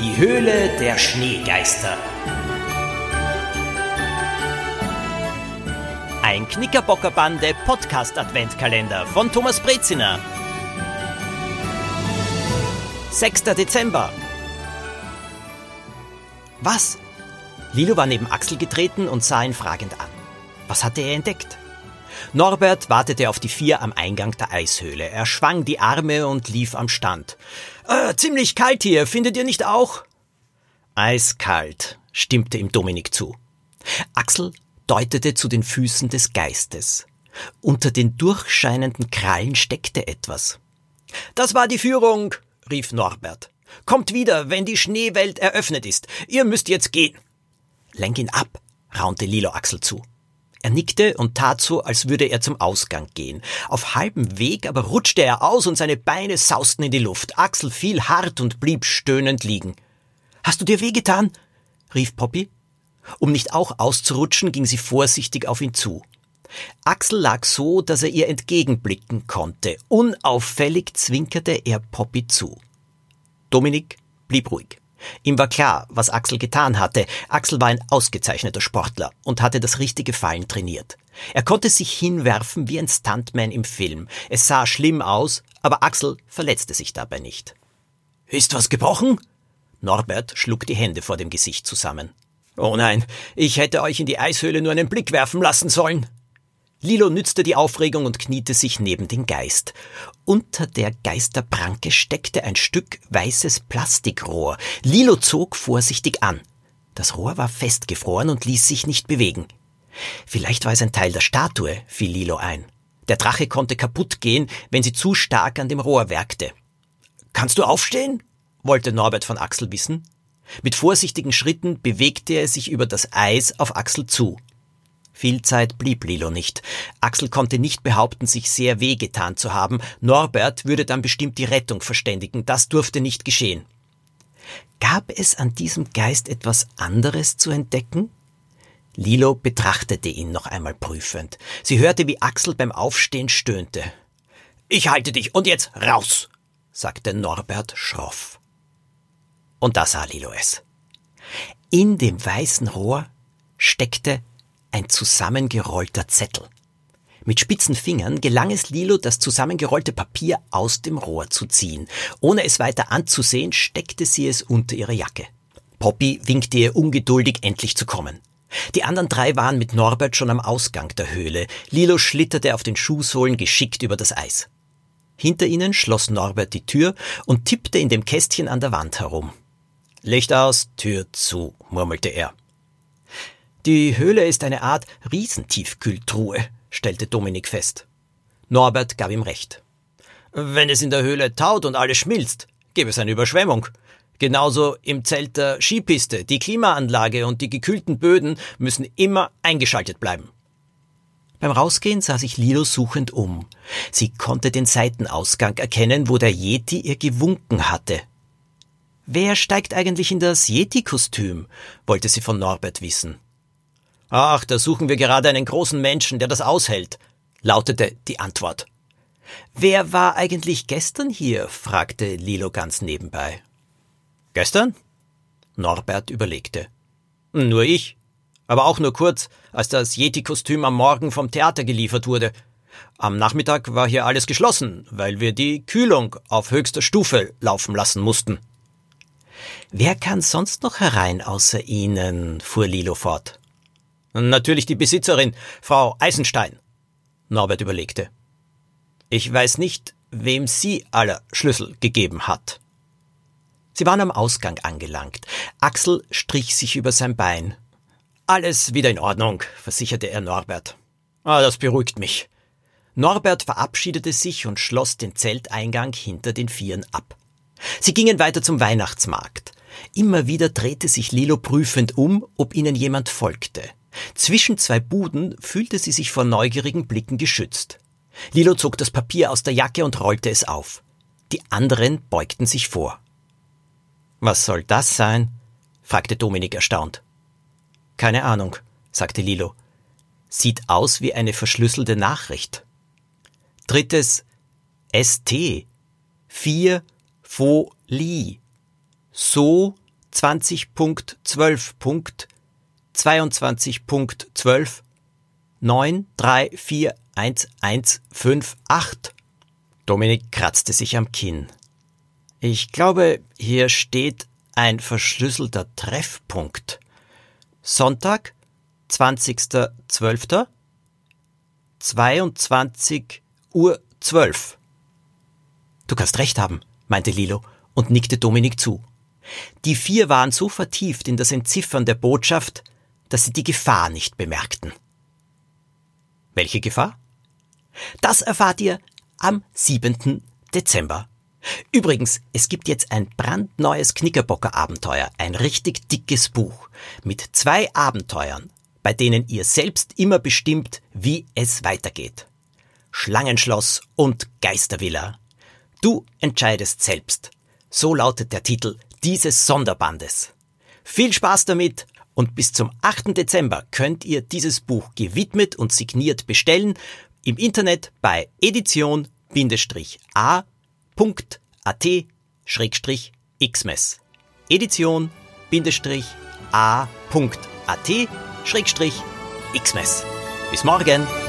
Die Höhle der Schneegeister. Ein Knickerbockerbande Podcast Adventkalender von Thomas Breziner. 6. Dezember. Was? Lilo war neben Axel getreten und sah ihn fragend an. Was hatte er entdeckt? Norbert wartete auf die vier am Eingang der Eishöhle. Er schwang die Arme und lief am Stand. Äh, ziemlich kalt hier, findet ihr nicht auch? Eiskalt, stimmte ihm Dominik zu. Axel deutete zu den Füßen des Geistes. Unter den durchscheinenden Krallen steckte etwas. Das war die Führung, rief Norbert. Kommt wieder, wenn die Schneewelt eröffnet ist. Ihr müsst jetzt gehen. Lenk ihn ab, raunte Lilo Axel zu. Er nickte und tat so, als würde er zum Ausgang gehen. Auf halbem Weg aber rutschte er aus und seine Beine sausten in die Luft. Axel fiel hart und blieb stöhnend liegen. Hast du dir wehgetan? rief Poppy. Um nicht auch auszurutschen, ging sie vorsichtig auf ihn zu. Axel lag so, dass er ihr entgegenblicken konnte. Unauffällig zwinkerte er Poppy zu. Dominik blieb ruhig. Ihm war klar, was Axel getan hatte. Axel war ein ausgezeichneter Sportler und hatte das richtige Fallen trainiert. Er konnte sich hinwerfen wie ein Stuntman im Film. Es sah schlimm aus, aber Axel verletzte sich dabei nicht. Ist was gebrochen? Norbert schlug die Hände vor dem Gesicht zusammen. Oh nein, ich hätte euch in die Eishöhle nur einen Blick werfen lassen sollen. Lilo nützte die Aufregung und kniete sich neben den Geist. Unter der Geisterpranke steckte ein Stück weißes Plastikrohr. Lilo zog vorsichtig an. Das Rohr war festgefroren und ließ sich nicht bewegen. Vielleicht war es ein Teil der Statue, fiel Lilo ein. Der Drache konnte kaputt gehen, wenn sie zu stark an dem Rohr werkte. Kannst du aufstehen? wollte Norbert von Axel wissen. Mit vorsichtigen Schritten bewegte er sich über das Eis auf Axel zu. Viel Zeit blieb Lilo nicht. Axel konnte nicht behaupten, sich sehr wehgetan zu haben. Norbert würde dann bestimmt die Rettung verständigen. Das durfte nicht geschehen. Gab es an diesem Geist etwas anderes zu entdecken? Lilo betrachtete ihn noch einmal prüfend. Sie hörte, wie Axel beim Aufstehen stöhnte. Ich halte dich und jetzt raus, sagte Norbert schroff. Und da sah Lilo es. In dem weißen Rohr steckte ein zusammengerollter Zettel. Mit spitzen Fingern gelang es Lilo, das zusammengerollte Papier aus dem Rohr zu ziehen. Ohne es weiter anzusehen, steckte sie es unter ihre Jacke. Poppy winkte ihr ungeduldig, endlich zu kommen. Die anderen drei waren mit Norbert schon am Ausgang der Höhle. Lilo schlitterte auf den Schuhsohlen geschickt über das Eis. Hinter ihnen schloss Norbert die Tür und tippte in dem Kästchen an der Wand herum. Licht aus, Tür zu, murmelte er. Die Höhle ist eine Art Riesentiefkühltruhe, stellte Dominik fest. Norbert gab ihm recht. Wenn es in der Höhle taut und alles schmilzt, gäbe es eine Überschwemmung. Genauso im Zelt der Skipiste. Die Klimaanlage und die gekühlten Böden müssen immer eingeschaltet bleiben. Beim Rausgehen sah sich Lilo suchend um. Sie konnte den Seitenausgang erkennen, wo der Yeti ihr gewunken hatte. Wer steigt eigentlich in das Yeti-Kostüm? wollte sie von Norbert wissen. Ach, da suchen wir gerade einen großen Menschen, der das aushält, lautete die Antwort. Wer war eigentlich gestern hier? fragte Lilo ganz nebenbei. Gestern? Norbert überlegte. Nur ich. Aber auch nur kurz, als das Yeti-Kostüm am Morgen vom Theater geliefert wurde. Am Nachmittag war hier alles geschlossen, weil wir die Kühlung auf höchster Stufe laufen lassen mussten. Wer kann sonst noch herein außer Ihnen? fuhr Lilo fort. Natürlich die Besitzerin, Frau Eisenstein. Norbert überlegte. Ich weiß nicht, wem sie aller Schlüssel gegeben hat. Sie waren am Ausgang angelangt. Axel strich sich über sein Bein. Alles wieder in Ordnung, versicherte er Norbert. Ah, das beruhigt mich. Norbert verabschiedete sich und schloss den Zelteingang hinter den Vieren ab. Sie gingen weiter zum Weihnachtsmarkt. Immer wieder drehte sich Lilo prüfend um, ob ihnen jemand folgte. Zwischen zwei Buden fühlte sie sich vor neugierigen Blicken geschützt. Lilo zog das Papier aus der Jacke und rollte es auf. Die anderen beugten sich vor. Was soll das sein? fragte Dominik erstaunt. Keine Ahnung, sagte Lilo. Sieht aus wie eine verschlüsselte Nachricht. Drittes ST. Vier Folie. So 20.12.22.12 9341158. Dominik kratzte sich am Kinn. Ich glaube, hier steht ein verschlüsselter Treffpunkt. Sonntag, 20.12. 22 Uhr 12. Du kannst recht haben, meinte Lilo und nickte Dominik zu. Die vier waren so vertieft in das Entziffern der Botschaft, dass sie die Gefahr nicht bemerkten. Welche Gefahr? Das erfahrt ihr am 7. Dezember. Übrigens, es gibt jetzt ein brandneues Knickerbocker-Abenteuer, ein richtig dickes Buch mit zwei Abenteuern, bei denen ihr selbst immer bestimmt, wie es weitergeht. Schlangenschloss und Geistervilla. Du entscheidest selbst. So lautet der Titel dieses Sonderbandes. Viel Spaß damit und bis zum 8. Dezember könnt ihr dieses Buch gewidmet und signiert bestellen im Internet bei edition-a.at-xmess. Edition-a.at-xmess. Bis morgen!